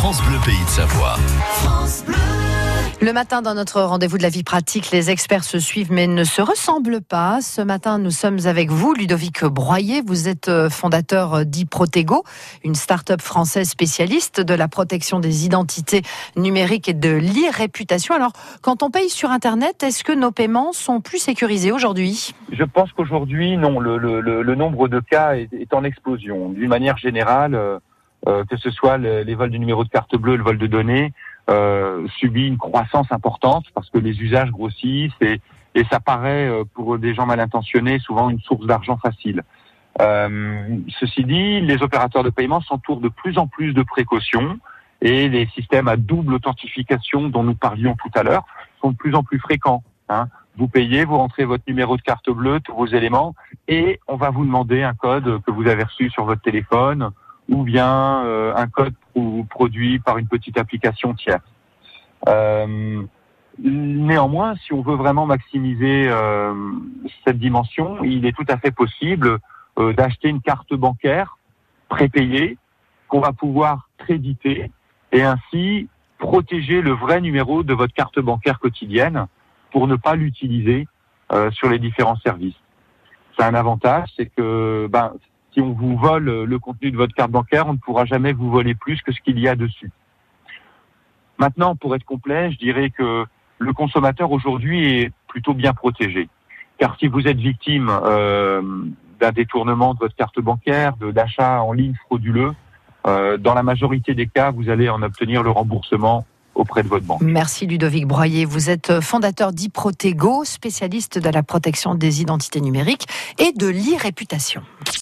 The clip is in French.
France Bleu Pays de Savoie. Le matin, dans notre rendez-vous de la vie pratique, les experts se suivent mais ne se ressemblent pas. Ce matin, nous sommes avec vous, Ludovic Broyer. Vous êtes euh, fondateur d'Iprotego, une start-up française spécialiste de la protection des identités numériques et de l'e-réputation. Alors, quand on paye sur Internet, est-ce que nos paiements sont plus sécurisés aujourd'hui? Je pense qu'aujourd'hui, non. Le, le, le, nombre de cas est, est en explosion. D'une manière générale, euh, euh que ce soit les vols du numéro de carte bleue, le vol de données, euh, subit une croissance importante parce que les usages grossissent et, et ça paraît euh, pour des gens mal intentionnés souvent une source d'argent facile. Euh, ceci dit, les opérateurs de paiement s'entourent de plus en plus de précautions et les systèmes à double authentification dont nous parlions tout à l'heure sont de plus en plus fréquents. Hein. Vous payez, vous rentrez votre numéro de carte bleue, tous vos éléments, et on va vous demander un code que vous avez reçu sur votre téléphone ou bien euh, un code produit par une petite application tierce. Euh, néanmoins, si on veut vraiment maximiser euh, cette dimension, il est tout à fait possible d'acheter une carte bancaire prépayée qu'on va pouvoir créditer et ainsi protéger le vrai numéro de votre carte bancaire quotidienne pour ne pas l'utiliser sur les différents services. C'est un avantage, c'est que ben, si on vous vole le contenu de votre carte bancaire, on ne pourra jamais vous voler plus que ce qu'il y a dessus. Maintenant, pour être complet, je dirais que le consommateur aujourd'hui est plutôt bien protégé. Car si vous êtes victime euh, d'un détournement de votre carte bancaire, de d'achat en ligne frauduleux, euh, dans la majorité des cas, vous allez en obtenir le remboursement auprès de votre banque. Merci Ludovic Broyer. Vous êtes fondateur d'Iprotego, spécialiste de la protection des identités numériques et de l'e-réputation.